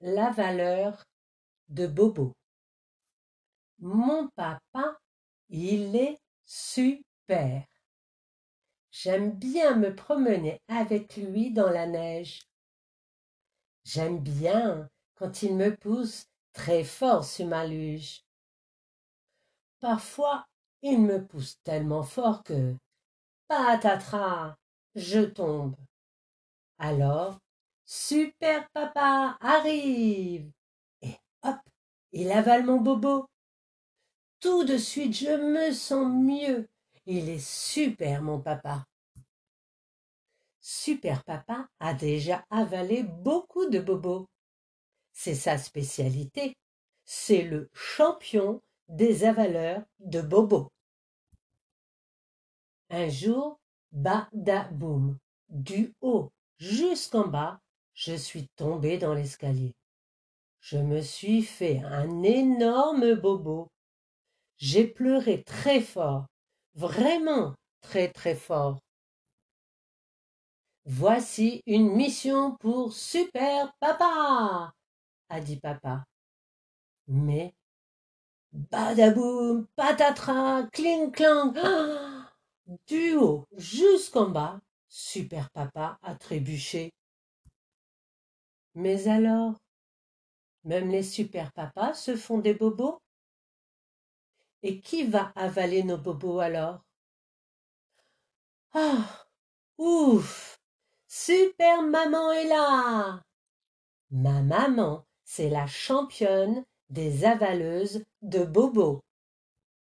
l'avaleur de Bobo. Mon papa, il est super. J'aime bien me promener avec lui dans la neige. J'aime bien quand il me pousse très fort sur ma luge. Parfois, il me pousse tellement fort que, patatras, je tombe. Alors, super papa arrive. Et hop, il avale mon bobo. Tout de suite, je me sens mieux. Il est super, mon papa. Super Papa a déjà avalé beaucoup de bobos. C'est sa spécialité. C'est le champion des avaleurs de bobos. Un jour, badaboum, du haut jusqu'en bas, je suis tombé dans l'escalier. Je me suis fait un énorme bobo. J'ai pleuré très fort, vraiment très très fort. Voici une mission pour Super Papa, a dit papa. Mais badaboum, patatras, cling clang, du haut jusqu'en bas, Super Papa a trébuché. Mais alors, même les super papas se font des bobos? Et qui va avaler nos bobos alors? Ah Ouf! Super maman est là! Ma maman, c'est la championne des avaleuses de bobos.